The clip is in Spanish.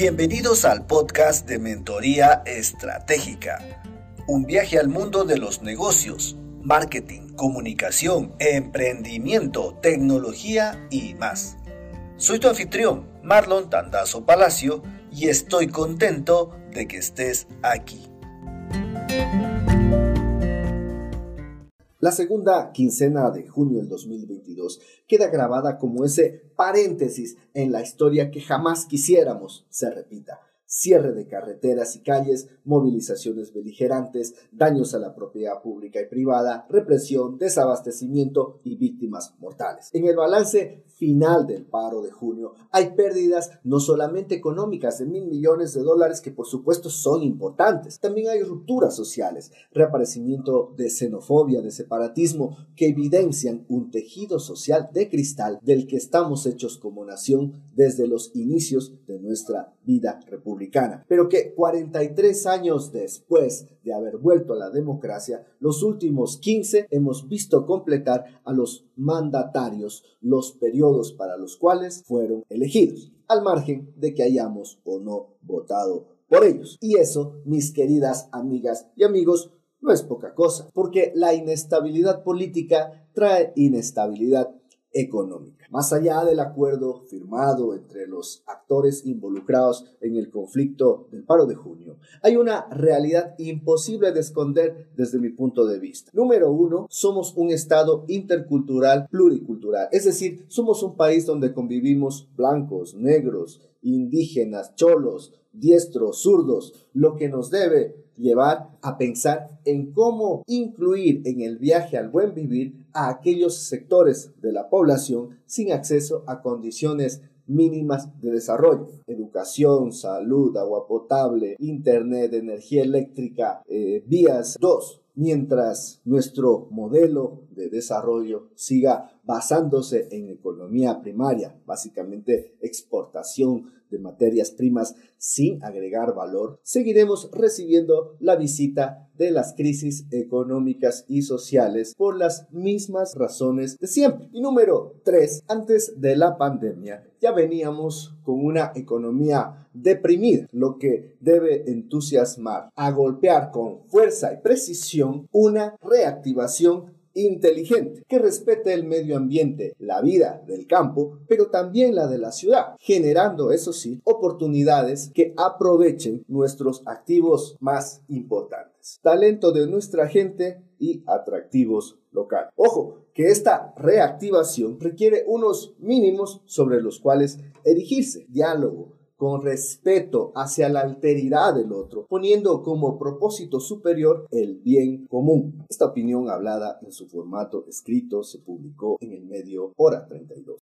Bienvenidos al podcast de Mentoría Estratégica, un viaje al mundo de los negocios, marketing, comunicación, emprendimiento, tecnología y más. Soy tu anfitrión, Marlon Tandazo Palacio, y estoy contento de que estés aquí. La segunda quincena de junio del 2022 queda grabada como ese paréntesis en la historia que jamás quisiéramos se repita cierre de carreteras y calles, movilizaciones beligerantes, daños a la propiedad pública y privada, represión, desabastecimiento y víctimas mortales. En el balance final del paro de junio hay pérdidas no solamente económicas de mil millones de dólares que por supuesto son importantes, también hay rupturas sociales, reaparecimiento de xenofobia, de separatismo que evidencian un tejido social de cristal del que estamos hechos como nación desde los inicios de nuestra vida pero que 43 años después de haber vuelto a la democracia, los últimos 15 hemos visto completar a los mandatarios los periodos para los cuales fueron elegidos, al margen de que hayamos o no votado por ellos. Y eso, mis queridas amigas y amigos, no es poca cosa, porque la inestabilidad política trae inestabilidad económica. Más allá del acuerdo firmado entre los actores involucrados en el conflicto del paro de junio, hay una realidad imposible de esconder desde mi punto de vista. Número uno, somos un Estado intercultural pluricultural, es decir, somos un país donde convivimos blancos, negros, indígenas, cholos, diestros, zurdos, lo que nos debe llevar a pensar en cómo incluir en el viaje al buen vivir a aquellos sectores de la población sin acceso a condiciones mínimas de desarrollo. Educación, salud, agua potable, internet, energía eléctrica, eh, vías. Dos, mientras nuestro modelo de desarrollo siga basándose en economía primaria, básicamente exportación de materias primas sin agregar valor, seguiremos recibiendo la visita de las crisis económicas y sociales por las mismas razones de siempre. Y número 3, antes de la pandemia ya veníamos con una economía deprimida, lo que debe entusiasmar a golpear con fuerza y precisión una reactivación inteligente, que respete el medio ambiente, la vida del campo, pero también la de la ciudad, generando, eso sí, oportunidades que aprovechen nuestros activos más importantes, talento de nuestra gente y atractivos locales. Ojo, que esta reactivación requiere unos mínimos sobre los cuales erigirse, diálogo, con respeto hacia la alteridad del otro, poniendo como propósito superior el bien común. Esta opinión hablada en su formato escrito se publicó en el medio Hora 32.